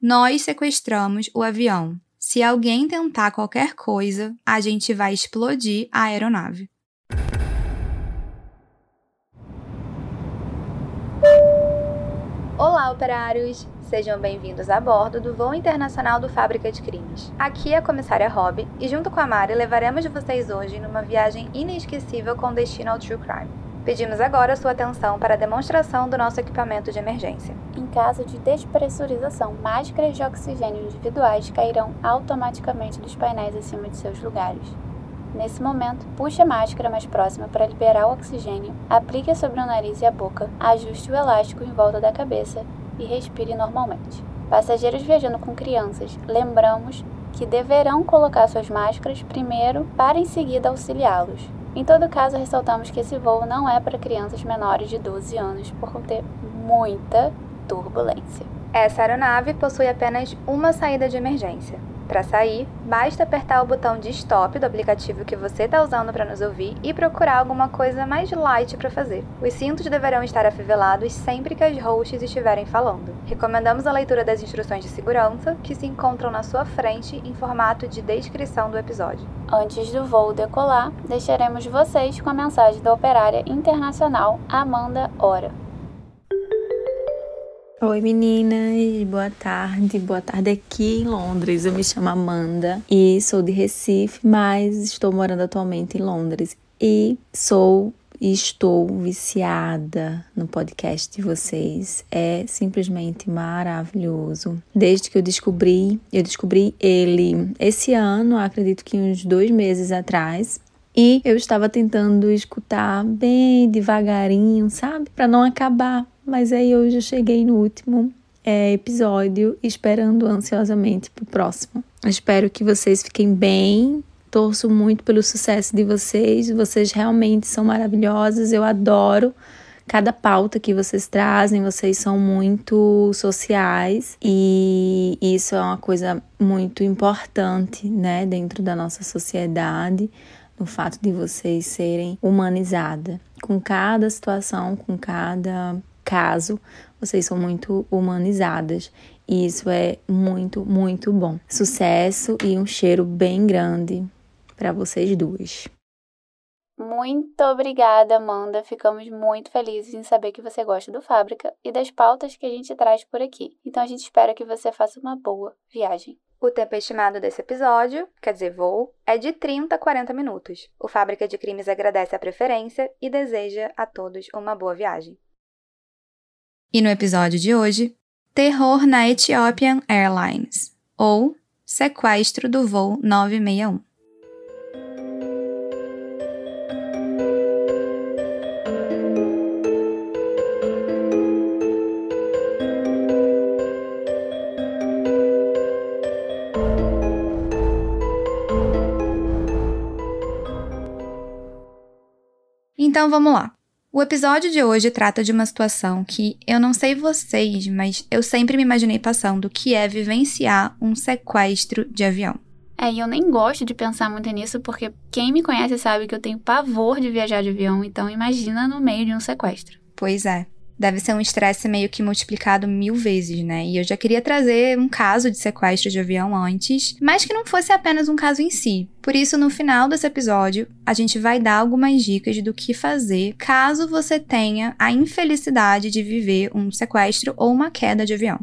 Nós sequestramos o avião. Se alguém tentar qualquer coisa, a gente vai explodir a aeronave. Olá, operários! Sejam bem-vindos a bordo do voo internacional do Fábrica de Crimes. Aqui é a comissária Rob e, junto com a Mari, levaremos vocês hoje numa viagem inesquecível com destino ao True Crime. Pedimos agora sua atenção para a demonstração do nosso equipamento de emergência. Em caso de despressurização, máscaras de oxigênio individuais cairão automaticamente dos painéis acima de seus lugares. Nesse momento, puxe a máscara mais próxima para liberar o oxigênio, aplique sobre o nariz e a boca, ajuste o elástico em volta da cabeça e respire normalmente. Passageiros viajando com crianças, lembramos que deverão colocar suas máscaras primeiro para em seguida auxiliá-los. Em todo caso, ressaltamos que esse voo não é para crianças menores de 12 anos por conter muita turbulência. Essa aeronave possui apenas uma saída de emergência. Para sair, basta apertar o botão de stop do aplicativo que você está usando para nos ouvir e procurar alguma coisa mais light para fazer. Os cintos deverão estar afivelados sempre que as hosts estiverem falando. Recomendamos a leitura das instruções de segurança que se encontram na sua frente em formato de descrição do episódio. Antes do voo decolar, deixaremos vocês com a mensagem da operária internacional Amanda Ora. Oi meninas, boa tarde, boa tarde aqui em Londres. Eu me chamo Amanda e sou de Recife, mas estou morando atualmente em Londres e sou e estou viciada no podcast de vocês. É simplesmente maravilhoso. Desde que eu descobri, eu descobri ele esse ano, acredito que uns dois meses atrás. E eu estava tentando escutar bem devagarinho, sabe? Para não acabar mas aí hoje eu cheguei no último é, episódio, esperando ansiosamente pro próximo. espero que vocês fiquem bem. Torço muito pelo sucesso de vocês. Vocês realmente são maravilhosas. Eu adoro cada pauta que vocês trazem. Vocês são muito sociais e isso é uma coisa muito importante, né, dentro da nossa sociedade no fato de vocês serem humanizadas. Com cada situação, com cada caso, vocês são muito humanizadas. E isso é muito, muito bom. Sucesso e um cheiro bem grande para vocês duas. Muito obrigada, Amanda. Ficamos muito felizes em saber que você gosta do Fábrica e das pautas que a gente traz por aqui. Então a gente espera que você faça uma boa viagem. O tempo estimado desse episódio, quer dizer, voo, é de 30 a 40 minutos. O Fábrica de Crimes agradece a preferência e deseja a todos uma boa viagem. E no episódio de hoje, terror na Ethiopian Airlines, ou sequestro do voo 961. Então vamos lá. O episódio de hoje trata de uma situação que eu não sei vocês, mas eu sempre me imaginei passando, que é vivenciar um sequestro de avião. É, e eu nem gosto de pensar muito nisso, porque quem me conhece sabe que eu tenho pavor de viajar de avião, então imagina no meio de um sequestro. Pois é deve ser um estresse meio que multiplicado mil vezes, né? E eu já queria trazer um caso de sequestro de avião antes, mas que não fosse apenas um caso em si. Por isso, no final desse episódio, a gente vai dar algumas dicas do que fazer caso você tenha a infelicidade de viver um sequestro ou uma queda de avião.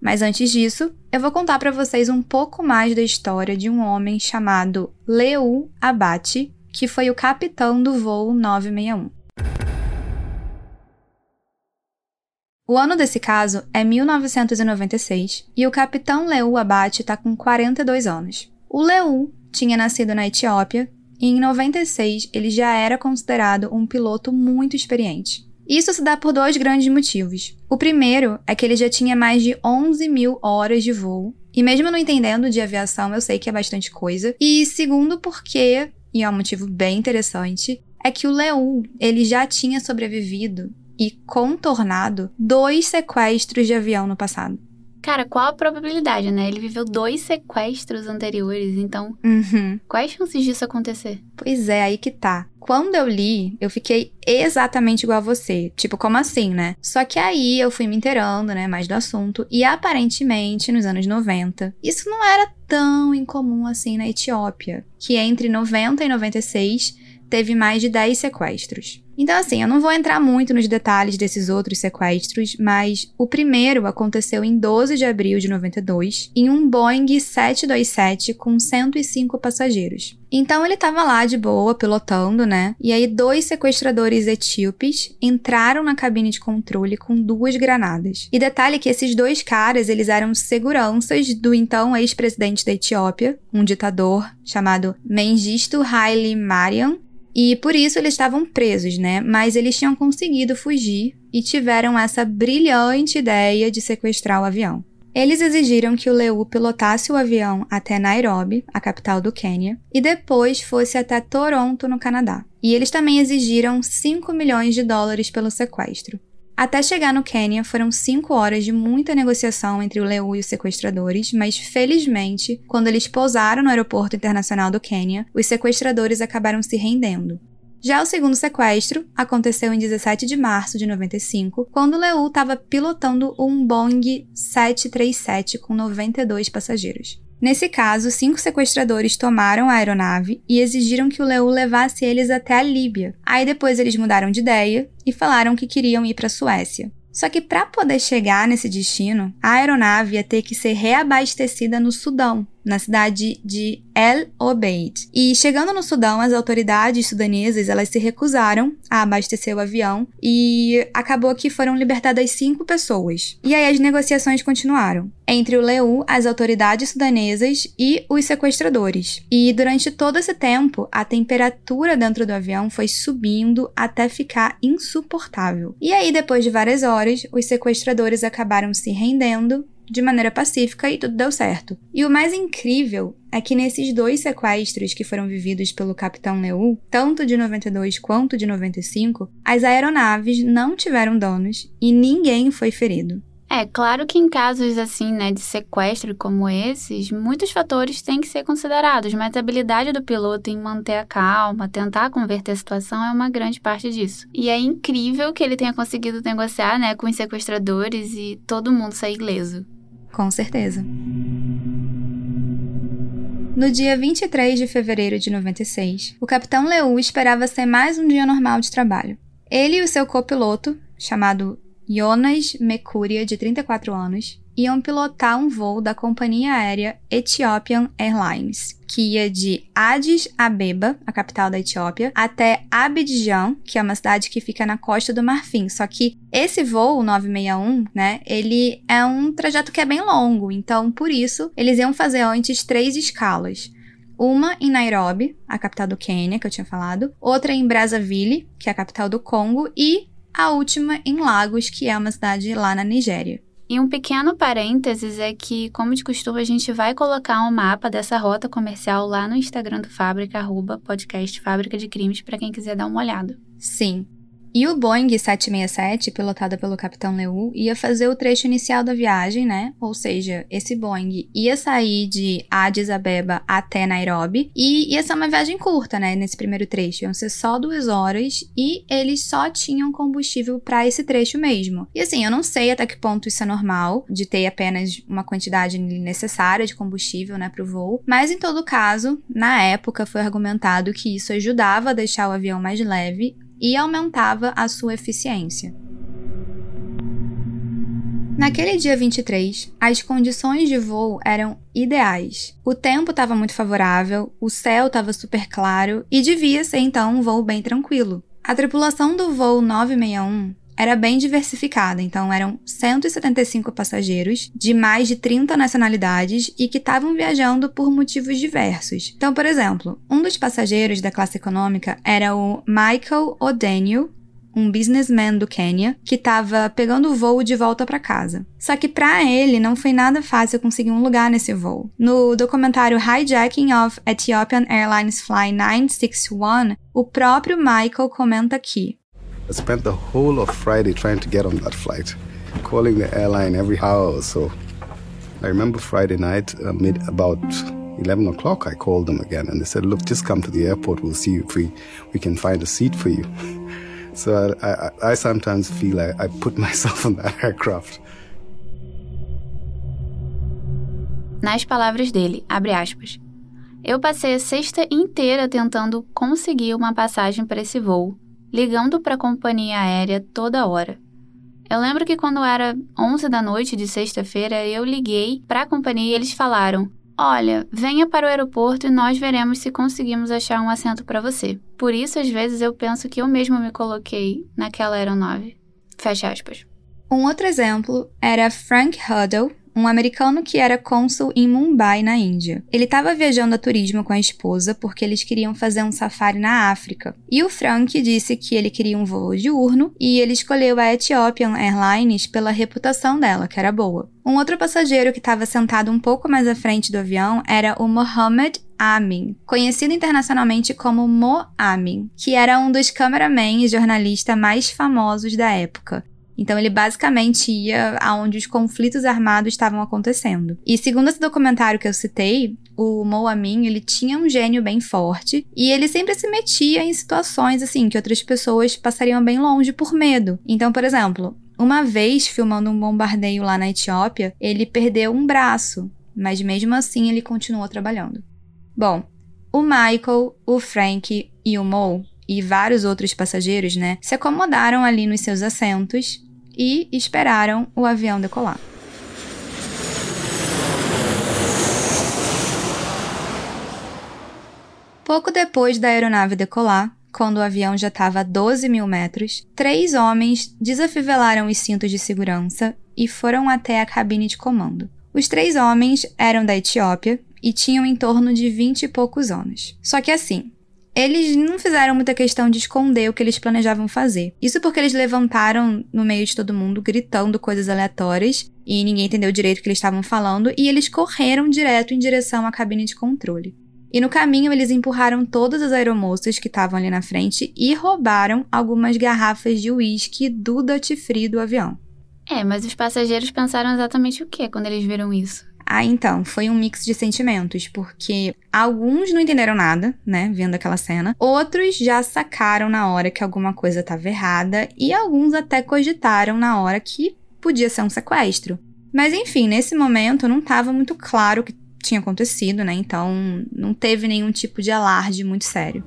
Mas antes disso, eu vou contar para vocês um pouco mais da história de um homem chamado Leu Abate, que foi o capitão do voo 961. O ano desse caso é 1996 e o capitão Leu Abate está com 42 anos. O Leu tinha nascido na Etiópia e em 96 ele já era considerado um piloto muito experiente. Isso se dá por dois grandes motivos. O primeiro é que ele já tinha mais de 11 mil horas de voo, e mesmo não entendendo de aviação, eu sei que é bastante coisa. E segundo, porque, e é um motivo bem interessante, é que o Leu ele já tinha sobrevivido e contornado dois sequestros de avião no passado. Cara, qual a probabilidade, né? Ele viveu dois sequestros anteriores, então. Uhum. Quais chances disso acontecer? Pois é, aí que tá. Quando eu li, eu fiquei exatamente igual a você. Tipo, como assim, né? Só que aí eu fui me inteirando, né, mais do assunto. E aparentemente, nos anos 90, isso não era tão incomum assim na Etiópia. Que entre 90 e 96 teve mais de 10 sequestros. Então, assim, eu não vou entrar muito nos detalhes desses outros sequestros, mas o primeiro aconteceu em 12 de abril de 92, em um Boeing 727 com 105 passageiros. Então ele estava lá de boa, pilotando, né? E aí dois sequestradores etíopes entraram na cabine de controle com duas granadas. E detalhe que esses dois caras, eles eram seguranças do então ex-presidente da Etiópia, um ditador chamado Mengistu Haile Mariam, e por isso eles estavam presos, né? Mas eles tinham conseguido fugir e tiveram essa brilhante ideia de sequestrar o avião. Eles exigiram que o Leu pilotasse o avião até Nairobi, a capital do Quênia, e depois fosse até Toronto, no Canadá. E eles também exigiram 5 milhões de dólares pelo sequestro. Até chegar no Quênia, foram cinco horas de muita negociação entre o Leu e os sequestradores, mas felizmente, quando eles pousaram no aeroporto internacional do Quênia, os sequestradores acabaram se rendendo. Já o segundo sequestro aconteceu em 17 de março de 95, quando Leu estava pilotando um Boeing 737 com 92 passageiros. Nesse caso, cinco sequestradores tomaram a aeronave e exigiram que o Leu levasse eles até a Líbia. Aí depois eles mudaram de ideia e falaram que queriam ir para a Suécia. Só que para poder chegar nesse destino, a aeronave ia ter que ser reabastecida no Sudão, na cidade de El Obeid. E chegando no Sudão, as autoridades sudanesas elas se recusaram a abastecer o avião e acabou que foram libertadas cinco pessoas. E aí as negociações continuaram entre o Leu, as autoridades sudanesas e os sequestradores. E durante todo esse tempo, a temperatura dentro do avião foi subindo até ficar insuportável. E aí, depois de várias horas, os sequestradores acabaram se rendendo de maneira pacífica e tudo deu certo. E o mais incrível é que nesses dois sequestros que foram vividos pelo Capitão Leu, tanto de 92 quanto de 95, as aeronaves não tiveram danos e ninguém foi ferido. É, claro que em casos assim, né, de sequestro como esses, muitos fatores têm que ser considerados, mas a habilidade do piloto em manter a calma, tentar converter a situação é uma grande parte disso. E é incrível que ele tenha conseguido negociar, né, com os sequestradores e todo mundo sair ileso. Com certeza. No dia 23 de fevereiro de 96, o capitão Leu esperava ser mais um dia normal de trabalho. Ele e o seu copiloto, chamado Jonas Mekuria, de 34 anos, iam pilotar um voo da companhia aérea Ethiopian Airlines, que ia de Addis Abeba, a capital da Etiópia, até Abidjan, que é uma cidade que fica na costa do Marfim. Só que esse voo 961, né, ele é um trajeto que é bem longo, então por isso eles iam fazer antes três escalas. Uma em Nairobi, a capital do Quênia, que eu tinha falado, outra em Brazzaville, que é a capital do Congo, e a última em Lagos, que é uma cidade lá na Nigéria. E um pequeno parênteses é que, como de costume, a gente vai colocar um mapa dessa rota comercial lá no Instagram do Fábrica, arroba podcast Fábrica de Crimes, para quem quiser dar uma olhada. Sim, e o Boeing 767, pilotado pelo capitão Leu, ia fazer o trecho inicial da viagem, né? Ou seja, esse Boeing ia sair de Addis Abeba até Nairobi e ia ser uma viagem curta, né? Nesse primeiro trecho. Iam ser só duas horas e eles só tinham combustível para esse trecho mesmo. E assim, eu não sei até que ponto isso é normal, de ter apenas uma quantidade necessária de combustível, né, pro voo. Mas em todo caso, na época foi argumentado que isso ajudava a deixar o avião mais leve e aumentava a sua eficiência. Naquele dia 23, as condições de voo eram ideais. O tempo estava muito favorável, o céu estava super claro e devia ser então um voo bem tranquilo. A tripulação do voo 961 era bem diversificada, então eram 175 passageiros de mais de 30 nacionalidades e que estavam viajando por motivos diversos. Então, por exemplo, um dos passageiros da classe econômica era o Michael O'Daniel, um businessman do Quênia que estava pegando o voo de volta para casa. Só que para ele não foi nada fácil conseguir um lugar nesse voo. No documentário Hijacking of Ethiopian Airlines Flight 961, o próprio Michael comenta que I spent the whole of Friday trying to get on that flight, calling the airline every hour or so. I remember Friday night, uh, mid about 11 o'clock, I called them again and they said, Look, just come to the airport. We'll see if we, we can find a seat for you. so I, I, I sometimes feel I, I put myself on that aircraft. Nas palavras dele, abre aspas. Eu passei a sexta inteira tentando conseguir uma passagem para esse voo, ligando para a companhia aérea toda hora. Eu lembro que quando era 11 da noite de sexta-feira, eu liguei para a companhia e eles falaram: Olha, venha para o aeroporto e nós veremos se conseguimos achar um assento para você. Por isso, às vezes, eu penso que eu mesmo me coloquei naquela aeronave. Fecha aspas. Um outro exemplo era Frank Huddle, um americano que era cônsul em Mumbai, na Índia. Ele estava viajando a turismo com a esposa porque eles queriam fazer um safari na África. E o Frank disse que ele queria um voo diurno e ele escolheu a Ethiopian Airlines pela reputação dela, que era boa. Um outro passageiro que estava sentado um pouco mais à frente do avião era o Mohammed Amin, conhecido internacionalmente como Mo Amin, que era um dos cameramen e jornalistas mais famosos da época. Então ele basicamente ia aonde os conflitos armados estavam acontecendo. E segundo esse documentário que eu citei, o Mo Amin, ele tinha um gênio bem forte e ele sempre se metia em situações assim que outras pessoas passariam bem longe por medo. Então, por exemplo, uma vez filmando um bombardeio lá na Etiópia, ele perdeu um braço, mas mesmo assim ele continuou trabalhando. Bom, o Michael, o Frank e o Mo e vários outros passageiros, né, se acomodaram ali nos seus assentos e esperaram o avião decolar. Pouco depois da aeronave decolar, quando o avião já estava a 12 mil metros, três homens desafivelaram os cintos de segurança e foram até a cabine de comando. Os três homens eram da Etiópia e tinham em torno de 20 e poucos anos. Só que assim, eles não fizeram muita questão de esconder o que eles planejavam fazer. Isso porque eles levantaram no meio de todo mundo, gritando coisas aleatórias, e ninguém entendeu direito o que eles estavam falando, e eles correram direto em direção à cabine de controle. E no caminho eles empurraram todas as aeromoças que estavam ali na frente e roubaram algumas garrafas de uísque do duty free do avião. É, mas os passageiros pensaram exatamente o que quando eles viram isso? Ah, então, foi um mix de sentimentos, porque alguns não entenderam nada, né, vendo aquela cena, outros já sacaram na hora que alguma coisa estava errada e alguns até cogitaram na hora que podia ser um sequestro. Mas enfim, nesse momento não estava muito claro o que tinha acontecido, né? Então não teve nenhum tipo de alarde muito sério.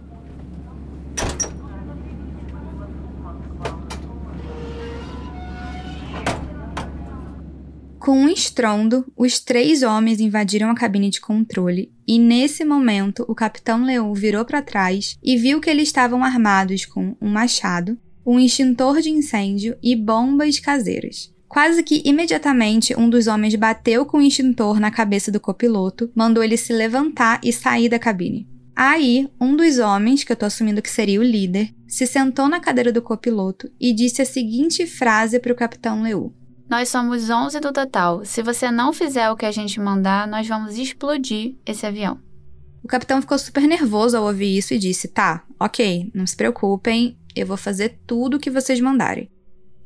Com um estrondo, os três homens invadiram a cabine de controle e, nesse momento, o capitão Leão virou para trás e viu que eles estavam armados com um machado, um extintor de incêndio e bombas caseiras. Quase que imediatamente, um dos homens bateu com o extintor na cabeça do copiloto, mandou ele se levantar e sair da cabine. Aí, um dos homens, que eu tô assumindo que seria o líder, se sentou na cadeira do copiloto e disse a seguinte frase para o capitão Leu: nós somos 11 do total. Se você não fizer o que a gente mandar, nós vamos explodir esse avião. O capitão ficou super nervoso ao ouvir isso e disse: Tá, ok, não se preocupem, eu vou fazer tudo o que vocês mandarem.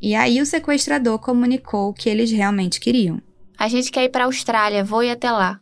E aí o sequestrador comunicou o que eles realmente queriam. A gente quer ir para a Austrália, vou ir até lá.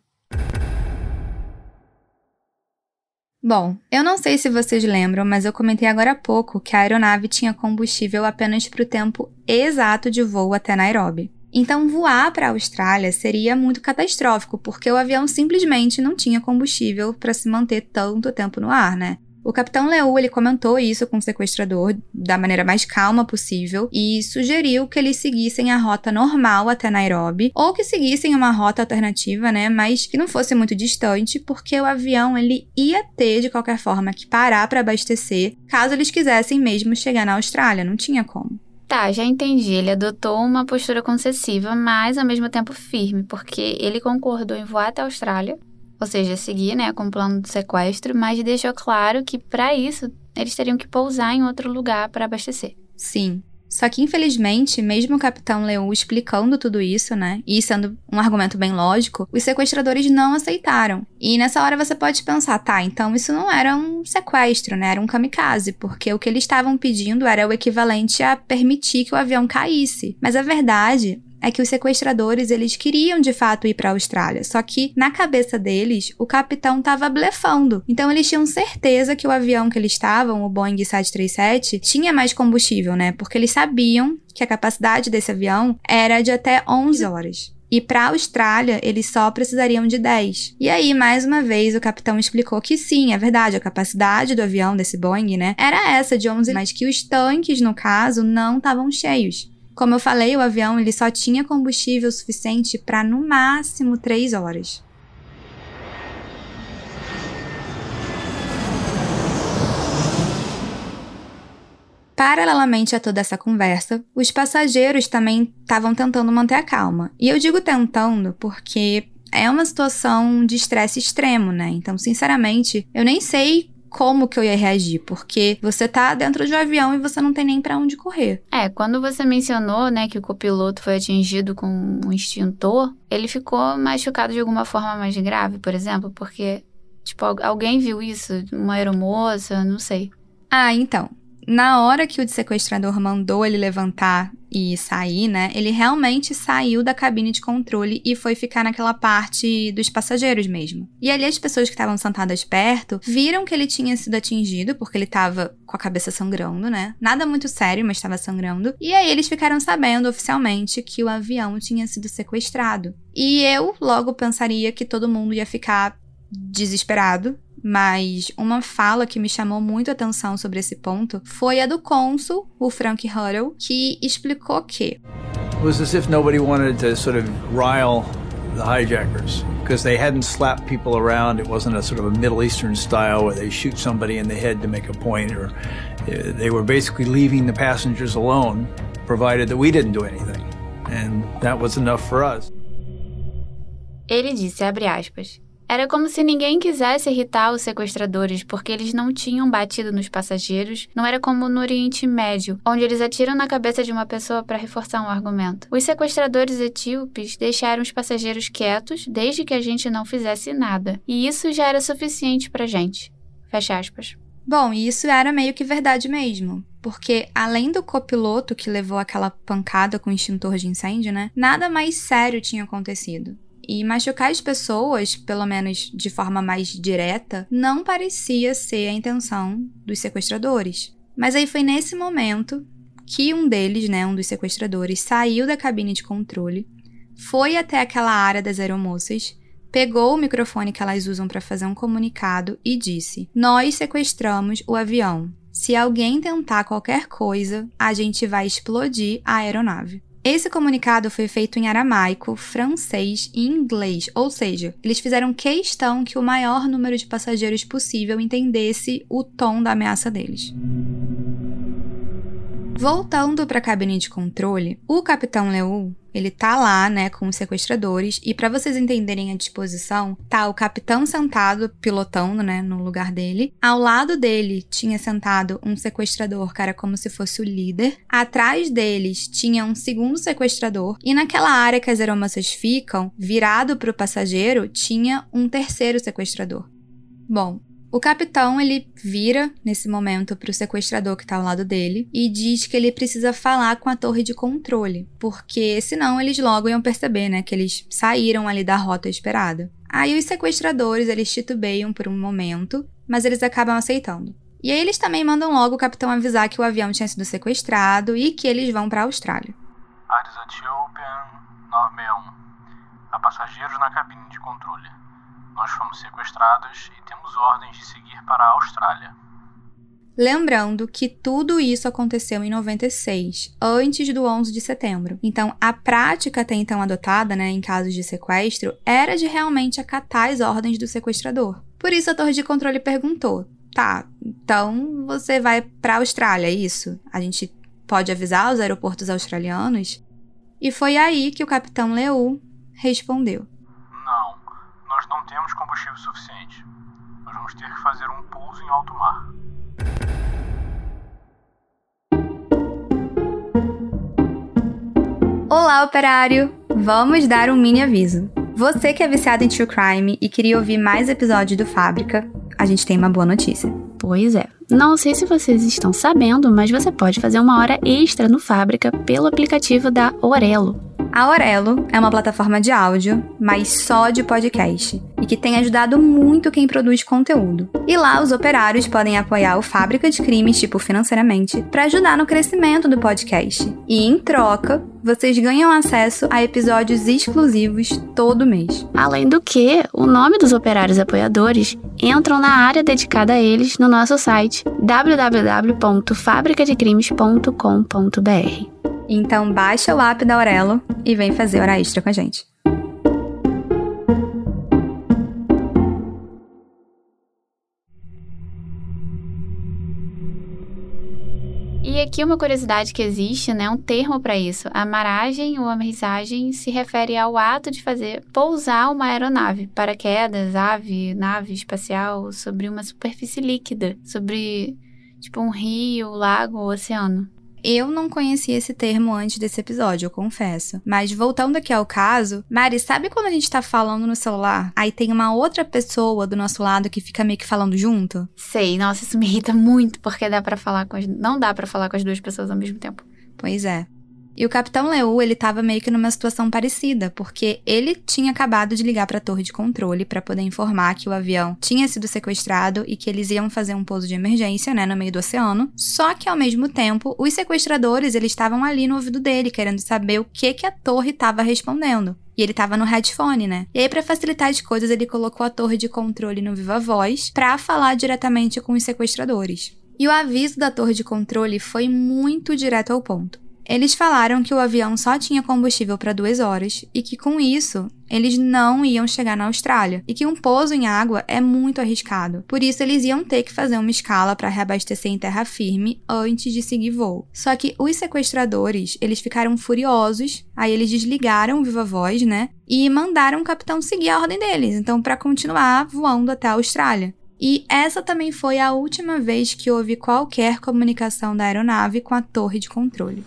Bom, eu não sei se vocês lembram, mas eu comentei agora há pouco que a aeronave tinha combustível apenas para o tempo exato de voo até Nairobi. Então, voar para a Austrália seria muito catastrófico, porque o avião simplesmente não tinha combustível para se manter tanto tempo no ar, né? O capitão Leu ele comentou isso com o sequestrador da maneira mais calma possível e sugeriu que eles seguissem a rota normal até Nairobi ou que seguissem uma rota alternativa, né, mas que não fosse muito distante, porque o avião ele ia ter de qualquer forma que parar para abastecer, caso eles quisessem mesmo chegar na Austrália, não tinha como. Tá, já entendi. Ele adotou uma postura concessiva, mas ao mesmo tempo firme, porque ele concordou em voar até a Austrália ou seja, seguir né, com o plano do sequestro, mas deixou claro que para isso eles teriam que pousar em outro lugar para abastecer. Sim. Só que, infelizmente, mesmo o capitão Leu explicando tudo isso, né, e sendo um argumento bem lógico, os sequestradores não aceitaram. E nessa hora você pode pensar, tá, então isso não era um sequestro, né, era um kamikaze, porque o que eles estavam pedindo era o equivalente a permitir que o avião caísse. Mas a verdade é que os sequestradores eles queriam de fato ir para a Austrália, só que na cabeça deles o capitão estava blefando. Então eles tinham certeza que o avião que eles estavam, o Boeing 737, tinha mais combustível, né? Porque eles sabiam que a capacidade desse avião era de até 11 horas. E para a Austrália, eles só precisariam de 10. E aí, mais uma vez, o capitão explicou que sim, é verdade, a capacidade do avião desse Boeing, né, era essa de 11, mas que os tanques, no caso, não estavam cheios. Como eu falei, o avião ele só tinha combustível suficiente para no máximo 3 horas. Paralelamente a toda essa conversa, os passageiros também estavam tentando manter a calma. E eu digo tentando porque é uma situação de estresse extremo, né? Então, sinceramente, eu nem sei como que eu ia reagir, porque você tá dentro de um avião e você não tem nem para onde correr. É, quando você mencionou, né, que o copiloto foi atingido com um extintor, ele ficou machucado de alguma forma mais grave, por exemplo, porque tipo alguém viu isso, uma aeromoça, não sei. Ah, então, na hora que o sequestrador mandou ele levantar e sair, né? Ele realmente saiu da cabine de controle e foi ficar naquela parte dos passageiros mesmo. E ali as pessoas que estavam sentadas perto viram que ele tinha sido atingido, porque ele estava com a cabeça sangrando, né? Nada muito sério, mas estava sangrando. E aí eles ficaram sabendo oficialmente que o avião tinha sido sequestrado. E eu logo pensaria que todo mundo ia ficar desesperado, mas uma fala que me chamou muito a atenção sobre esse ponto foi a do cônsul, o Frank Huddle, que explicou que It was as if nobody wanted to sort of rile the hijackers because they hadn't slapped people around. It wasn't a sort of a Middle Eastern style where they shoot somebody in the head to make a point, or uh, they were basically leaving the passengers alone, provided that we didn't do anything, and that was enough for us. Ele disse, abre aspas, Era como se ninguém quisesse irritar os sequestradores porque eles não tinham batido nos passageiros. Não era como no Oriente Médio, onde eles atiram na cabeça de uma pessoa para reforçar um argumento. Os sequestradores etíopes deixaram os passageiros quietos desde que a gente não fizesse nada. E isso já era suficiente pra gente. Fecha aspas. Bom, e isso era meio que verdade mesmo. Porque além do copiloto que levou aquela pancada com o extintor de incêndio, né? Nada mais sério tinha acontecido. E machucar as pessoas, pelo menos de forma mais direta, não parecia ser a intenção dos sequestradores. Mas aí foi nesse momento que um deles, né, um dos sequestradores, saiu da cabine de controle, foi até aquela área das aeromoças, pegou o microfone que elas usam para fazer um comunicado e disse: Nós sequestramos o avião. Se alguém tentar qualquer coisa, a gente vai explodir a aeronave. Esse comunicado foi feito em aramaico, francês e inglês, ou seja, eles fizeram questão que o maior número de passageiros possível entendesse o tom da ameaça deles. Voltando para a cabine de controle, o capitão Leu, ele tá lá, né, com os sequestradores, e para vocês entenderem a disposição, tá o capitão sentado pilotando, né, no lugar dele. Ao lado dele tinha sentado um sequestrador, cara, como se fosse o líder. Atrás deles tinha um segundo sequestrador, e naquela área que as aeromoças ficam, virado para o passageiro, tinha um terceiro sequestrador. Bom, o capitão ele vira nesse momento para o sequestrador que está ao lado dele e diz que ele precisa falar com a torre de controle, porque senão eles logo iam perceber, né, que eles saíram ali da rota esperada. Aí os sequestradores eles titubeiam por um momento, mas eles acabam aceitando. E aí eles também mandam logo o capitão avisar que o avião tinha sido sequestrado e que eles vão para a Austrália. Ares Ethiopian 961. Há passageiros na cabine de controle. Nós fomos sequestrados e temos ordens de seguir para a Austrália. Lembrando que tudo isso aconteceu em 96, antes do 11 de setembro. Então, a prática até então adotada, né, em casos de sequestro, era de realmente acatar as ordens do sequestrador. Por isso, a torre de controle perguntou: tá, então você vai para a Austrália, é isso? A gente pode avisar os aeroportos australianos? E foi aí que o capitão Leu respondeu: combustível suficiente. Nós vamos ter que fazer um pouso em alto mar. Olá, operário! Vamos dar um mini aviso. Você que é viciado em True Crime e queria ouvir mais episódios do Fábrica, a gente tem uma boa notícia. Pois é. Não sei se vocês estão sabendo, mas você pode fazer uma hora extra no Fábrica pelo aplicativo da Orelo. A Aurelo é uma plataforma de áudio, mas só de podcast, e que tem ajudado muito quem produz conteúdo. E lá os operários podem apoiar o Fábrica de Crimes, tipo financeiramente, para ajudar no crescimento do podcast. E em troca, vocês ganham acesso a episódios exclusivos todo mês. Além do que, o nome dos operários apoiadores entram na área dedicada a eles no nosso site www.fabricadecrimes.com.br. Então baixa o app da Aurelo e vem fazer hora extra com a gente. E aqui uma curiosidade que existe, né, um termo para isso. A maragem ou aterrissagem se refere ao ato de fazer pousar uma aeronave, paraquedas, ave, nave espacial sobre uma superfície líquida, sobre tipo um rio, lago ou oceano. Eu não conhecia esse termo antes desse episódio, eu confesso. Mas voltando aqui ao caso, Mari, sabe quando a gente tá falando no celular, aí tem uma outra pessoa do nosso lado que fica meio que falando junto? Sei, nossa, isso me irrita muito, porque dá para falar com as... não dá para falar com as duas pessoas ao mesmo tempo. Pois é. E o Capitão Leu, ele tava meio que numa situação parecida, porque ele tinha acabado de ligar para a torre de controle para poder informar que o avião tinha sido sequestrado e que eles iam fazer um pouso de emergência, né, no meio do oceano. Só que ao mesmo tempo, os sequestradores, eles estavam ali no ouvido dele, querendo saber o que que a torre estava respondendo. E ele tava no headphone, né? E aí, para facilitar as coisas, ele colocou a torre de controle no Viva Voz para falar diretamente com os sequestradores. E o aviso da torre de controle foi muito direto ao ponto. Eles falaram que o avião só tinha combustível para duas horas e que com isso eles não iam chegar na Austrália e que um pouso em água é muito arriscado. Por isso eles iam ter que fazer uma escala para reabastecer em terra firme antes de seguir voo. Só que os sequestradores, eles ficaram furiosos, aí eles desligaram o viva voz, né? E mandaram o capitão seguir a ordem deles, então para continuar voando até a Austrália. E essa também foi a última vez que houve qualquer comunicação da aeronave com a torre de controle.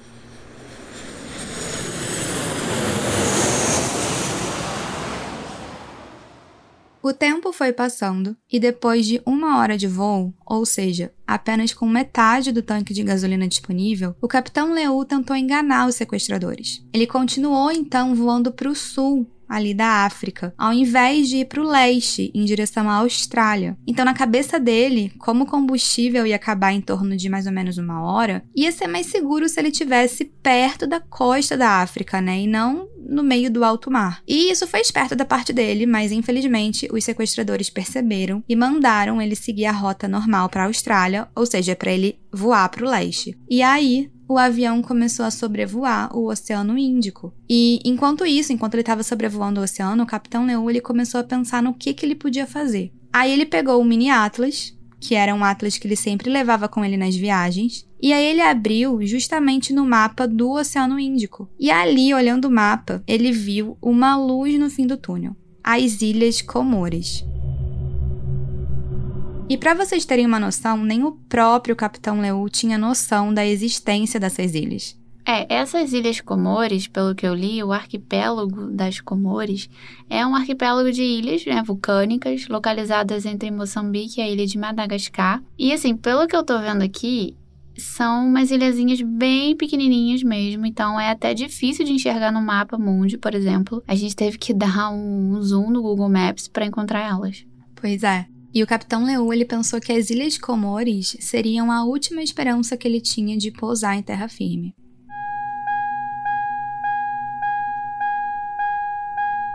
O tempo foi passando e depois de uma hora de voo, ou seja, apenas com metade do tanque de gasolina disponível, o capitão Leu tentou enganar os sequestradores. Ele continuou então voando para o sul ali da África, ao invés de ir para o leste, em direção à Austrália. Então, na cabeça dele, como o combustível ia acabar em torno de mais ou menos uma hora, ia ser mais seguro se ele tivesse perto da costa da África, né? E não no meio do alto mar. E isso foi esperto da parte dele, mas infelizmente os sequestradores perceberam e mandaram ele seguir a rota normal para a Austrália, ou seja, para ele voar para o leste. E aí, o avião começou a sobrevoar o Oceano Índico. E enquanto isso, enquanto ele estava sobrevoando o oceano, o Capitão Leo ele começou a pensar no que, que ele podia fazer. Aí ele pegou o mini Atlas, que era um atlas que ele sempre levava com ele nas viagens, e aí ele abriu justamente no mapa do Oceano Índico. E ali, olhando o mapa, ele viu uma luz no fim do túnel, as Ilhas Comores. E para vocês terem uma noção, nem o próprio Capitão Leu tinha noção da existência dessas ilhas. É, essas Ilhas Comores, pelo que eu li, o arquipélago das Comores é um arquipélago de ilhas né, vulcânicas localizadas entre Moçambique e a ilha de Madagascar. E assim, pelo que eu tô vendo aqui, são umas ilhazinhas bem pequenininhas mesmo, então é até difícil de enxergar no mapa mundi, por exemplo. A gente teve que dar um zoom no Google Maps para encontrar elas. Pois é. E o capitão Leu ele pensou que as Ilhas Comores seriam a última esperança que ele tinha de pousar em terra firme.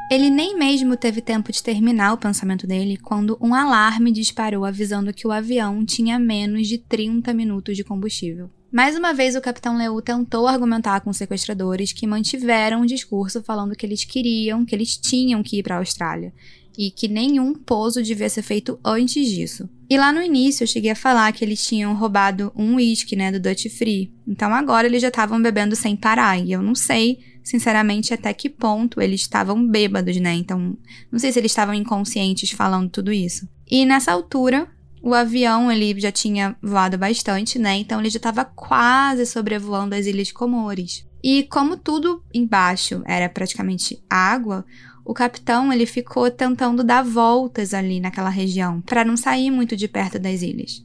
Ele nem mesmo teve tempo de terminar o pensamento dele quando um alarme disparou avisando que o avião tinha menos de 30 minutos de combustível. Mais uma vez, o capitão Leu tentou argumentar com os sequestradores que mantiveram um discurso falando que eles queriam, que eles tinham que ir para a Austrália e que nenhum pouso devia ser feito antes disso. E lá no início eu cheguei a falar que eles tinham roubado um uísque, né, do Dutch Free. Então agora eles já estavam bebendo sem parar e eu não sei sinceramente, até que ponto eles estavam bêbados, né? Então, não sei se eles estavam inconscientes falando tudo isso. E nessa altura, o avião ele já tinha voado bastante, né? Então ele já estava quase sobrevoando as Ilhas Comores. E como tudo embaixo era praticamente água, o capitão ele ficou tentando dar voltas ali naquela região para não sair muito de perto das ilhas.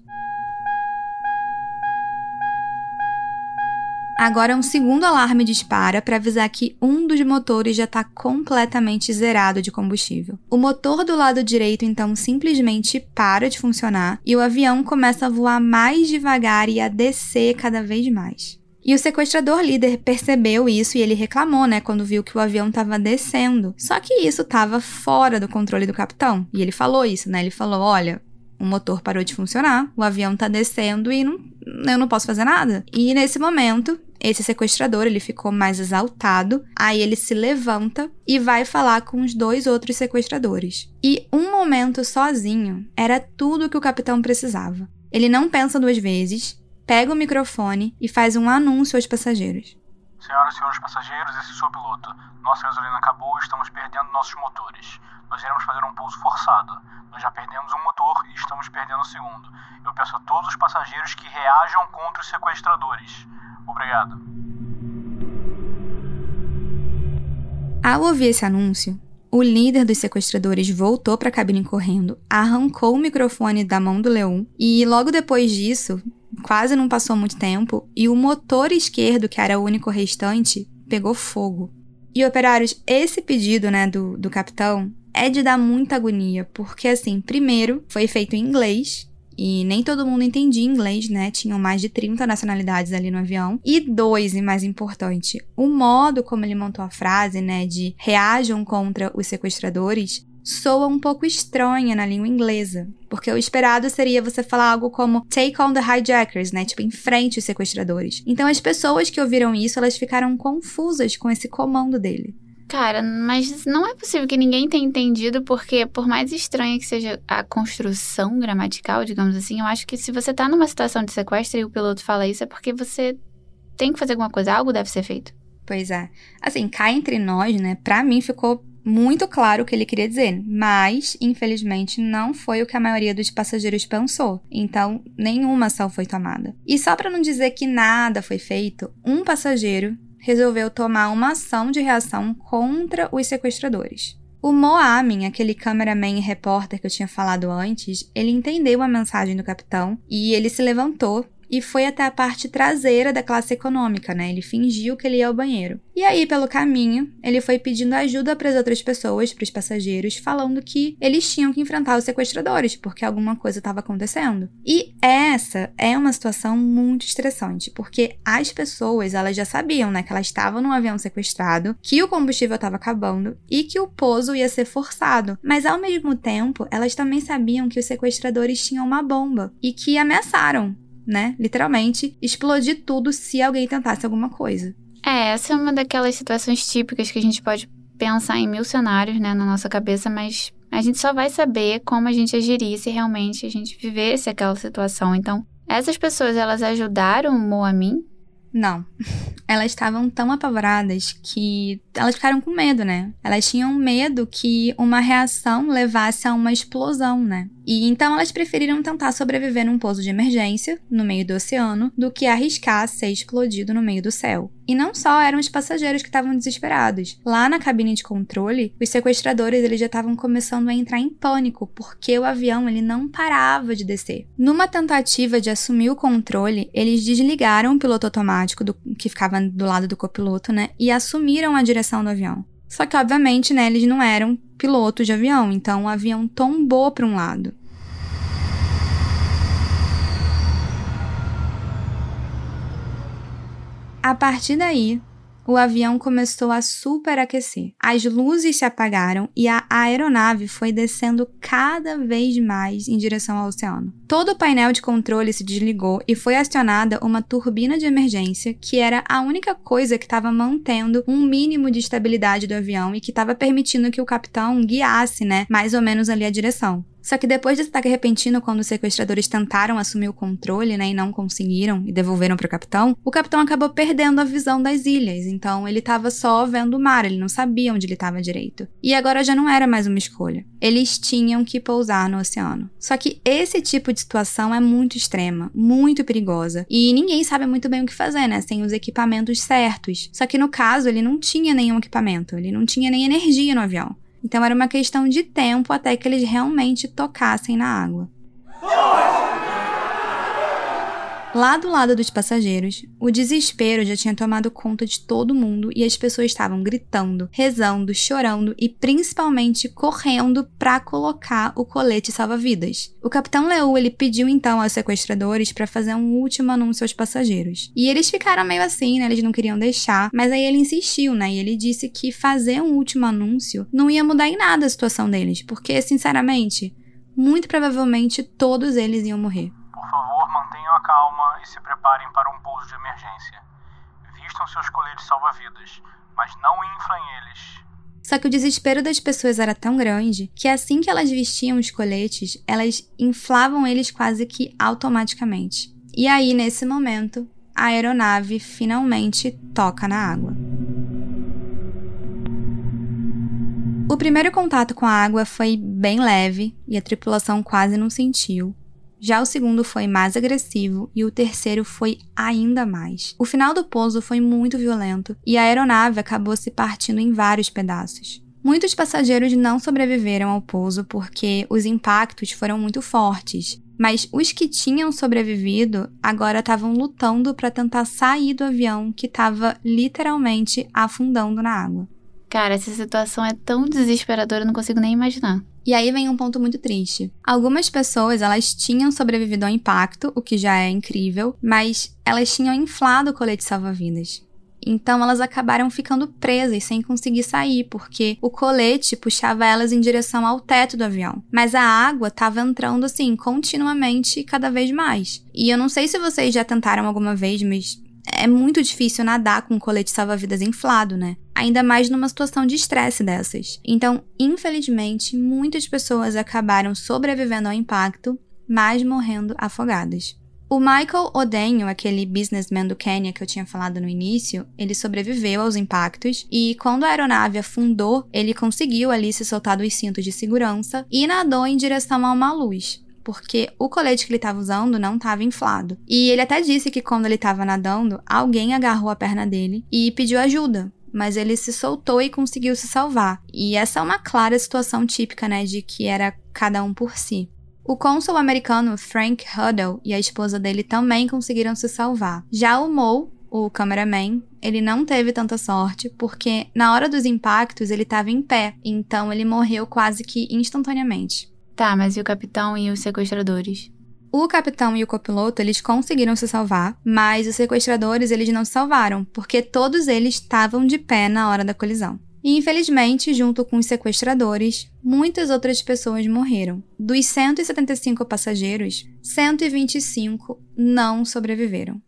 Agora um segundo alarme dispara para avisar que um dos motores já está completamente zerado de combustível. O motor do lado direito então simplesmente para de funcionar e o avião começa a voar mais devagar e a descer cada vez mais. E o sequestrador líder percebeu isso e ele reclamou, né, quando viu que o avião estava descendo. Só que isso estava fora do controle do capitão. E ele falou isso, né? Ele falou: "Olha, o motor parou de funcionar, o avião está descendo e não, eu não posso fazer nada". E nesse momento, esse sequestrador, ele ficou mais exaltado, aí ele se levanta e vai falar com os dois outros sequestradores. E um momento sozinho era tudo o que o capitão precisava. Ele não pensa duas vezes, pega o microfone e faz um anúncio aos passageiros. Senhoras e senhores passageiros, esse é o seu piloto. Nossa gasolina acabou estamos perdendo nossos motores. Nós iremos fazer um pouso forçado. Nós já perdemos um motor e estamos perdendo o segundo. Eu peço a todos os passageiros que reajam contra os sequestradores. Obrigado. Ao ouvir esse anúncio, o líder dos sequestradores voltou para a cabine correndo, arrancou o microfone da mão do Leon e logo depois disso quase não passou muito tempo e o motor esquerdo, que era o único restante, pegou fogo. E operários, esse pedido, né, do, do capitão é de dar muita agonia, porque assim, primeiro, foi feito em inglês, e nem todo mundo entendia inglês, né? Tinham mais de 30 nacionalidades ali no avião. E dois, e mais importante, o modo como ele montou a frase, né, de reajam contra os sequestradores, soa um pouco estranha na língua inglesa, porque o esperado seria você falar algo como take on the hijackers, né, tipo enfrente os sequestradores. Então as pessoas que ouviram isso, elas ficaram confusas com esse comando dele. Cara, mas não é possível que ninguém tenha entendido, porque por mais estranha que seja a construção gramatical, digamos assim, eu acho que se você tá numa situação de sequestro e o piloto fala isso, é porque você tem que fazer alguma coisa, algo deve ser feito. Pois é. Assim, cá entre nós, né, pra mim ficou muito claro o que ele queria dizer, mas infelizmente não foi o que a maioria dos passageiros pensou. Então, nenhuma ação foi tomada. E só para não dizer que nada foi feito, um passageiro resolveu tomar uma ação de reação contra os sequestradores. O Moamin, aquele cameraman e repórter que eu tinha falado antes, ele entendeu a mensagem do capitão e ele se levantou e foi até a parte traseira da classe econômica, né? Ele fingiu que ele ia ao banheiro. E aí, pelo caminho, ele foi pedindo ajuda para as outras pessoas, para os passageiros, falando que eles tinham que enfrentar os sequestradores, porque alguma coisa estava acontecendo. E essa é uma situação muito estressante, porque as pessoas, elas já sabiam, né, que elas estavam num avião sequestrado, que o combustível estava acabando e que o pouso ia ser forçado. Mas ao mesmo tempo, elas também sabiam que os sequestradores tinham uma bomba e que ameaçaram né? Literalmente, explodir tudo se alguém tentasse alguma coisa. É, essa é uma daquelas situações típicas que a gente pode pensar em mil cenários, né, na nossa cabeça, mas a gente só vai saber como a gente agiria se realmente a gente vivesse aquela situação. Então, essas pessoas, elas ajudaram o Moamin não. Elas estavam tão apavoradas que elas ficaram com medo, né? Elas tinham medo que uma reação levasse a uma explosão, né? E então elas preferiram tentar sobreviver num pouso de emergência, no meio do oceano, do que arriscar ser explodido no meio do céu. E não só eram os passageiros que estavam desesperados. Lá na cabine de controle, os sequestradores eles já estavam começando a entrar em pânico, porque o avião ele não parava de descer. Numa tentativa de assumir o controle, eles desligaram o piloto automático do, que ficava do lado do copiloto, né, e assumiram a direção do avião. Só que obviamente, né, eles não eram pilotos de avião, então o avião tombou para um lado. A partir daí, o avião começou a superaquecer. As luzes se apagaram e a aeronave foi descendo cada vez mais em direção ao oceano. Todo o painel de controle se desligou e foi acionada uma turbina de emergência, que era a única coisa que estava mantendo um mínimo de estabilidade do avião e que estava permitindo que o capitão guiasse, né, mais ou menos ali a direção. Só que depois desse ataque repentino, quando os sequestradores tentaram assumir o controle, né, e não conseguiram e devolveram para o capitão, o capitão acabou perdendo a visão das ilhas. Então ele estava só vendo o mar, ele não sabia onde ele estava direito. E agora já não era mais uma escolha. Eles tinham que pousar no oceano. Só que esse tipo de situação é muito extrema, muito perigosa, e ninguém sabe muito bem o que fazer, né, sem os equipamentos certos. Só que no caso ele não tinha nenhum equipamento, ele não tinha nem energia no avião. Então era uma questão de tempo até que eles realmente tocassem na água. Lá do lado dos passageiros, o desespero já tinha tomado conta de todo mundo e as pessoas estavam gritando, rezando, chorando e principalmente correndo para colocar o colete salva-vidas. O capitão Leu ele pediu então aos sequestradores para fazer um último anúncio aos passageiros. E eles ficaram meio assim, né? Eles não queriam deixar, mas aí ele insistiu, né? E ele disse que fazer um último anúncio não ia mudar em nada a situação deles, porque sinceramente, muito provavelmente todos eles iam morrer. Por favor, mantenham a calma e se preparem para um pouso de emergência. Vistam seus coletes salva-vidas, mas não inflem eles. Só que o desespero das pessoas era tão grande que assim que elas vestiam os coletes, elas inflavam eles quase que automaticamente. E aí, nesse momento, a aeronave finalmente toca na água. O primeiro contato com a água foi bem leve e a tripulação quase não sentiu. Já o segundo foi mais agressivo e o terceiro foi ainda mais. O final do pouso foi muito violento e a aeronave acabou se partindo em vários pedaços. Muitos passageiros não sobreviveram ao pouso porque os impactos foram muito fortes, mas os que tinham sobrevivido agora estavam lutando para tentar sair do avião que estava literalmente afundando na água. Cara, essa situação é tão desesperadora, eu não consigo nem imaginar. E aí vem um ponto muito triste. Algumas pessoas, elas tinham sobrevivido ao impacto, o que já é incrível, mas elas tinham inflado o colete salva-vidas. Então elas acabaram ficando presas sem conseguir sair, porque o colete puxava elas em direção ao teto do avião. Mas a água estava entrando assim continuamente cada vez mais. E eu não sei se vocês já tentaram alguma vez, mas é muito difícil nadar com um colete salva-vidas inflado, né? Ainda mais numa situação de estresse dessas. Então, infelizmente, muitas pessoas acabaram sobrevivendo ao impacto, mas morrendo afogadas. O Michael Odenho, aquele businessman do Quênia que eu tinha falado no início, ele sobreviveu aos impactos e quando a aeronave afundou, ele conseguiu ali se soltar dos cintos de segurança e nadou em direção a uma luz porque o colete que ele estava usando não estava inflado. E ele até disse que quando ele estava nadando, alguém agarrou a perna dele e pediu ajuda. Mas ele se soltou e conseguiu se salvar. E essa é uma clara situação típica, né, de que era cada um por si. O cônsul americano Frank Huddle e a esposa dele também conseguiram se salvar. Já o Mo, o cameraman, ele não teve tanta sorte, porque na hora dos impactos ele estava em pé, então ele morreu quase que instantaneamente. Tá, mas e o capitão e os sequestradores? O capitão e o copiloto, eles conseguiram se salvar, mas os sequestradores, eles não se salvaram, porque todos eles estavam de pé na hora da colisão. E infelizmente, junto com os sequestradores, muitas outras pessoas morreram. Dos 175 passageiros, 125 não sobreviveram.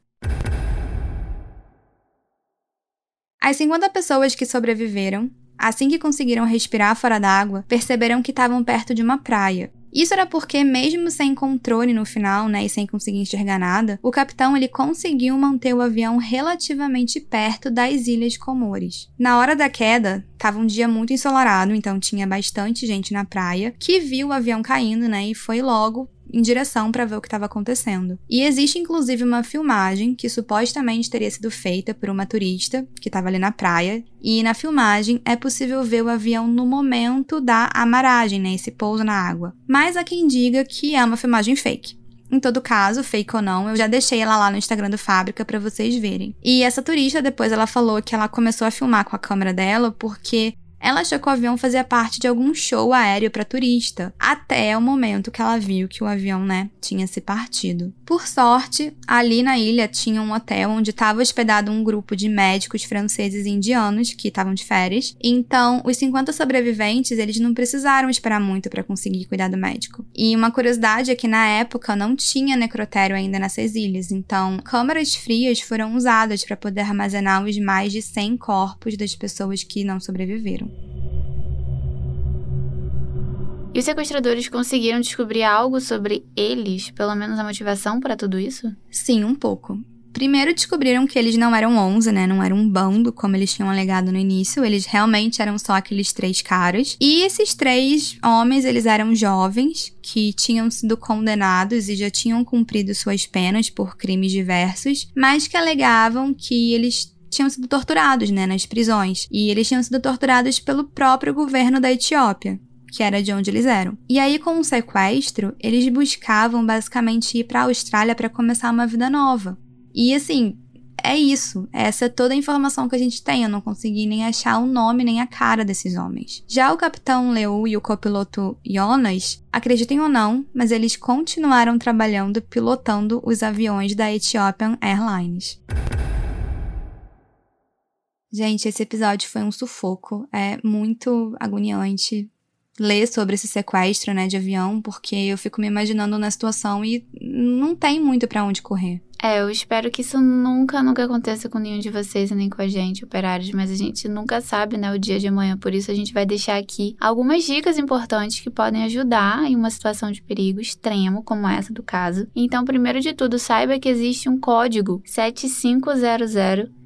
As 50 pessoas que sobreviveram Assim que conseguiram respirar fora d'água, perceberam que estavam perto de uma praia. Isso era porque, mesmo sem controle no final, né, e sem conseguir enxergar nada, o capitão ele conseguiu manter o avião relativamente perto das Ilhas Comores. Na hora da queda, estava um dia muito ensolarado, então tinha bastante gente na praia que viu o avião caindo, né, e foi logo em direção para ver o que estava acontecendo. E existe inclusive uma filmagem que supostamente teria sido feita por uma turista que estava ali na praia, e na filmagem é possível ver o avião no momento da amaragem, né, esse pouso na água. Mas há quem diga que é uma filmagem fake. Em todo caso, fake ou não, eu já deixei ela lá no Instagram do Fábrica para vocês verem. E essa turista depois ela falou que ela começou a filmar com a câmera dela porque ela achou que o avião fazia parte de algum show aéreo para turista, até o momento que ela viu que o avião, né, tinha se partido. Por sorte, ali na ilha tinha um hotel onde estava hospedado um grupo de médicos franceses e indianos que estavam de férias. Então, os 50 sobreviventes, eles não precisaram esperar muito para conseguir cuidar do médico. E uma curiosidade é que na época não tinha necrotério ainda nessas ilhas, então câmaras frias foram usadas para poder armazenar os mais de 100 corpos das pessoas que não sobreviveram. E os sequestradores conseguiram descobrir algo sobre eles, pelo menos a motivação para tudo isso? Sim, um pouco. Primeiro descobriram que eles não eram 11, né? Não eram um bando, como eles tinham alegado no início. Eles realmente eram só aqueles três caras. E esses três homens, eles eram jovens que tinham sido condenados e já tinham cumprido suas penas por crimes diversos, mas que alegavam que eles tinham sido torturados, né, nas prisões. E eles tinham sido torturados pelo próprio governo da Etiópia que era de onde eles eram. E aí, com o sequestro, eles buscavam basicamente ir para a Austrália para começar uma vida nova. E assim, é isso. Essa é toda a informação que a gente tem. Eu não consegui nem achar o nome nem a cara desses homens. Já o capitão Leu e o copiloto Jonas, acreditem ou não, mas eles continuaram trabalhando pilotando os aviões da Ethiopian Airlines. Gente, esse episódio foi um sufoco. É muito agoniante ler sobre esse sequestro, né, de avião, porque eu fico me imaginando na situação e não tem muito para onde correr. É, eu espero que isso nunca, nunca aconteça com nenhum de vocês e nem com a gente, operários, mas a gente nunca sabe, né, o dia de amanhã. Por isso a gente vai deixar aqui algumas dicas importantes que podem ajudar em uma situação de perigo extremo, como essa do caso. Então, primeiro de tudo, saiba que existe um código 7500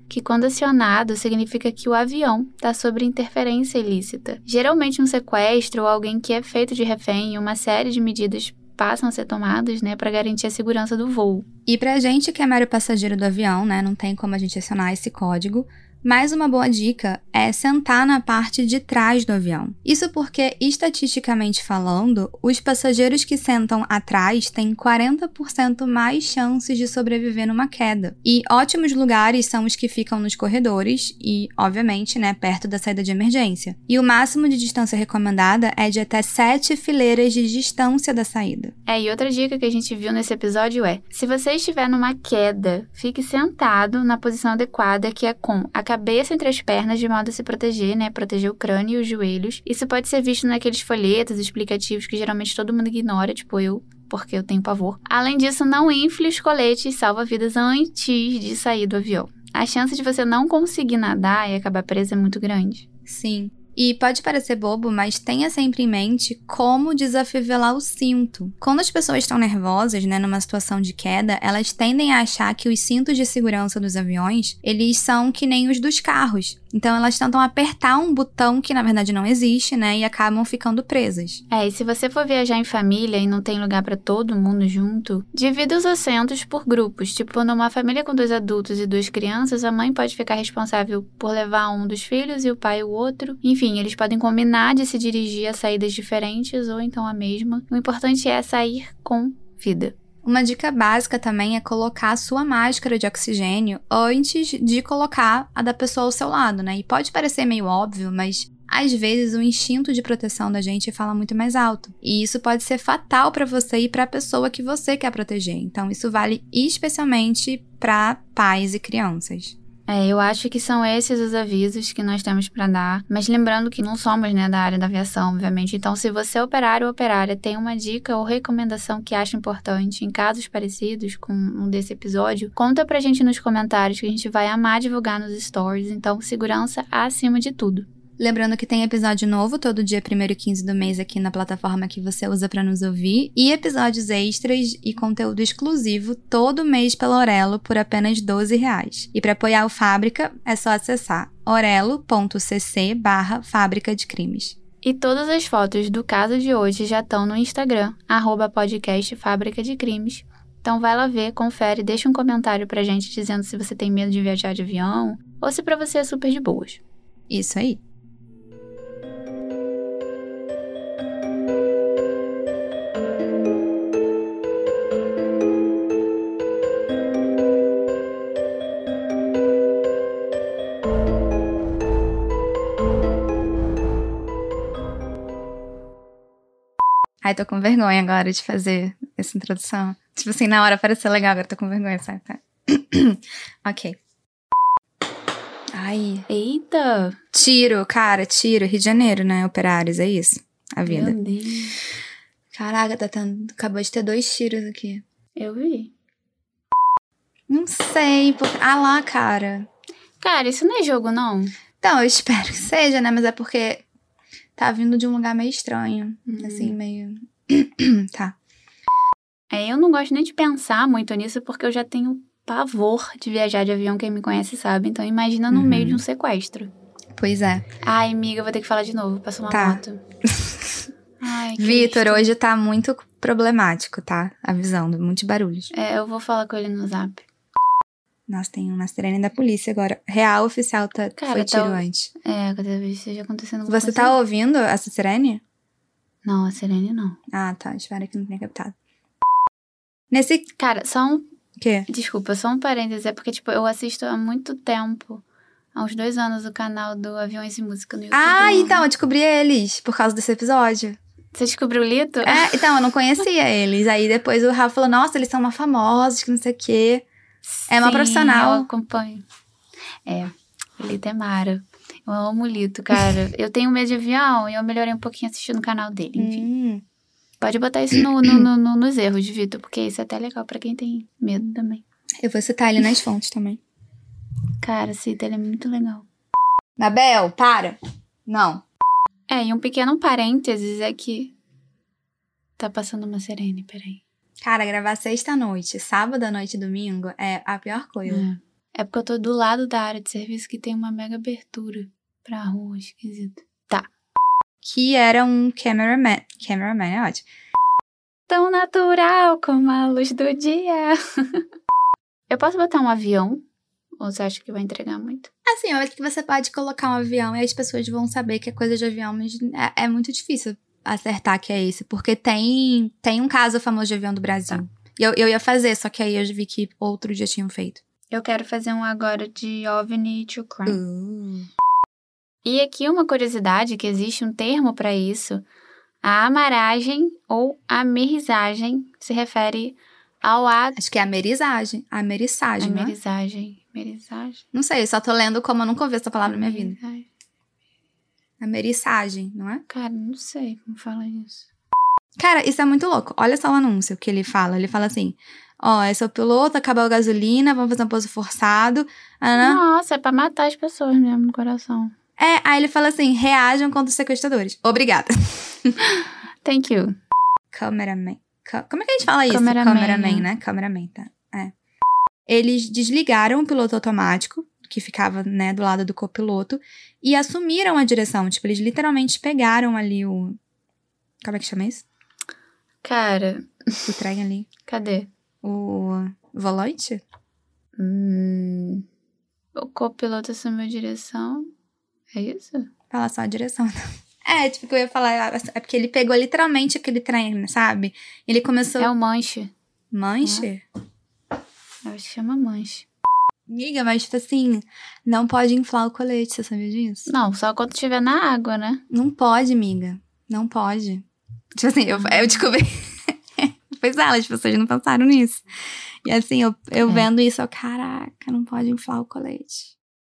que, quando acionado, significa que o avião está sob interferência ilícita. Geralmente, um sequestro ou alguém que é feito de refém, uma série de medidas passam a ser tomadas, né, para garantir a segurança do voo. E para a gente que é mero passageiro do avião, né, não tem como a gente acionar esse código, mais uma boa dica é sentar na parte de trás do avião. Isso porque, estatisticamente falando, os passageiros que sentam atrás têm 40% mais chances de sobreviver numa queda. E ótimos lugares são os que ficam nos corredores e, obviamente, né, perto da saída de emergência. E o máximo de distância recomendada é de até 7 fileiras de distância da saída. É, e outra dica que a gente viu nesse episódio é: se você estiver numa queda, fique sentado na posição adequada, que é com a cabeça entre as pernas de modo a se proteger, né? Proteger o crânio e os joelhos. Isso pode ser visto naqueles folhetos explicativos que geralmente todo mundo ignora, tipo eu, porque eu tenho pavor. Além disso, não infle os coletes salva-vidas antes de sair do avião. A chance de você não conseguir nadar e acabar presa é muito grande. Sim. E pode parecer bobo, mas tenha sempre em mente como desafivelar o cinto. Quando as pessoas estão nervosas, né, numa situação de queda, elas tendem a achar que os cintos de segurança dos aviões, eles são que nem os dos carros. Então elas tentam apertar um botão que na verdade não existe, né, e acabam ficando presas. É, e se você for viajar em família e não tem lugar para todo mundo junto, divida os assentos por grupos. Tipo, numa família com dois adultos e duas crianças, a mãe pode ficar responsável por levar um dos filhos e o pai o outro. Enfim, eles podem combinar de se dirigir a saídas diferentes ou então a mesma. O importante é sair com vida. Uma dica básica também é colocar a sua máscara de oxigênio antes de colocar a da pessoa ao seu lado, né? E pode parecer meio óbvio, mas às vezes o instinto de proteção da gente fala muito mais alto. E isso pode ser fatal para você e para a pessoa que você quer proteger. Então isso vale especialmente para pais e crianças. É, eu acho que são esses os avisos que nós temos para dar, mas lembrando que não somos, né, da área da aviação, obviamente. Então, se você é operário ou operária tem uma dica ou recomendação que acha importante em casos parecidos com um desse episódio, conta pra gente nos comentários que a gente vai amar divulgar nos stories. Então, segurança acima de tudo. Lembrando que tem episódio novo todo dia 1 e 15 do mês aqui na plataforma que você usa para nos ouvir e episódios extras e conteúdo exclusivo todo mês pela Orelo por apenas 12 reais. E para apoiar o Fábrica é só acessar orelo.cc barra Fábrica de Crimes. E todas as fotos do caso de hoje já estão no Instagram, arroba podcast Fábrica de Crimes. Então vai lá ver, confere, deixa um comentário pra gente dizendo se você tem medo de viajar de avião ou se pra você é super de boas. Isso aí. Ai, tô com vergonha agora de fazer essa introdução. Tipo assim, na hora pareceu legal, agora tô com vergonha, sabe? Tá. ok. Ai. Eita! Tiro, cara, tiro. Rio de Janeiro, né? Operários, é isso. A vida. Meu Deus. Caraca, tá tendo... acabou de ter dois tiros aqui. Eu vi. Não sei. Por... Ah lá, cara. Cara, isso não é jogo, não? Então, eu espero que seja, né? Mas é porque tá vindo de um lugar meio estranho. Uhum. Assim, meio. tá. É, eu não gosto nem de pensar muito nisso porque eu já tenho pavor de viajar de avião, quem me conhece sabe. Então imagina no Uhum. meio de um sequestro. Pois é. Ai, amiga, eu vou ter que falar de novo. Passou uma Tá. moto. Vitor, hoje tá muito problemático, tá? Avisando, muitos barulhos. É, eu vou falar com ele no zap. Nossa, tem uma sirene da polícia agora. Real oficial tá, Cara, foi tá- tiro antes. É, cada vez esteja acontecendo alguma Você coisa. tá ouvindo essa sirene? Não, a Serene não. Ah, tá. Espero que não tenha captado. Nesse. Cara, só um. quê? Desculpa, só um parênteses. É porque, tipo, eu assisto há muito tempo. Há uns dois anos o canal do Aviões e Música no YouTube. Ah, então, eu descobri eles por causa desse episódio. Você descobriu o Lito? É, então, eu não conhecia eles. Aí depois o Rafa falou, nossa, eles são uma famosos, que não sei o quê. É uma Sim, profissional. Eu acompanho. É, o Lito é Mara. Eu amo o Lito, cara. eu tenho medo de avião e eu melhorei um pouquinho assistindo o canal dele, enfim. Hum. Pode botar isso no, no- no- no- nos erros, Vitor, porque isso é até legal pra quem tem medo também. Eu vou citar ele nas fontes também. Cara, Cita, ele é muito legal. Nabel, para. Não. É, e um pequeno parênteses é que. Tá passando uma serene, peraí. Cara, gravar sexta-noite, sábado à noite e domingo é a pior coisa. É. É porque eu tô do lado da área de serviço que tem uma mega abertura pra rua, esquisito. Que era um cameraman. Cameraman é ótimo. Tão natural como a luz do dia. eu posso botar um avião? Ou você acha que vai entregar muito? Assim, eu acho que você pode colocar um avião e as pessoas vão saber que é coisa de avião, mas é, é muito difícil acertar que é esse. Porque tem, tem um caso famoso de avião do Brasil. E eu, eu ia fazer, só que aí eu vi que outros já tinham feito. Eu quero fazer um agora de OVNI to Crime. E aqui uma curiosidade que existe um termo para isso. A amaragem ou amerizagem se refere ao ato. Acho que é amerizagem. Ameriçagem, não é? Amerizagem. Amerizagem. Não sei, só tô lendo como eu nunca ouvi essa palavra na minha vida. Amerizagem. Ameriçagem, não é? Cara, não sei como fala isso. Cara, isso é muito louco. Olha só o anúncio que ele fala. Ele fala assim: Ó, esse é o piloto, acabou a gasolina, vamos fazer um pouso forçado. Ah, Nossa, é pra matar as pessoas mesmo no coração. É, aí ele fala assim: reajam contra os sequestradores. Obrigada. Thank you. Cameraman. Ca- Como é que a gente fala isso? Cameraman, Cameraman, é. né? Cameraman, tá. É. Eles desligaram o piloto automático, que ficava, né, do lado do copiloto, e assumiram a direção. Tipo, eles literalmente pegaram ali o. Como é que chama isso? Cara, O trem ali. cadê? O volante? Hum, o copiloto assumiu a direção. É isso? Fala só a direção. É, tipo, que eu ia falar. É porque ele pegou literalmente aquele trem, sabe? Ele começou. É o manche. Manche? Eu acho que chama manche. Amiga, mas tipo assim, não pode inflar o colete, você sabia disso? Não, só quando estiver na água, né? Não pode, amiga. Não pode. Tipo assim, eu, eu descobri. pois é, as pessoas não pensaram nisso. E assim, eu, eu É. vendo isso, eu, caraca, não pode inflar o colete.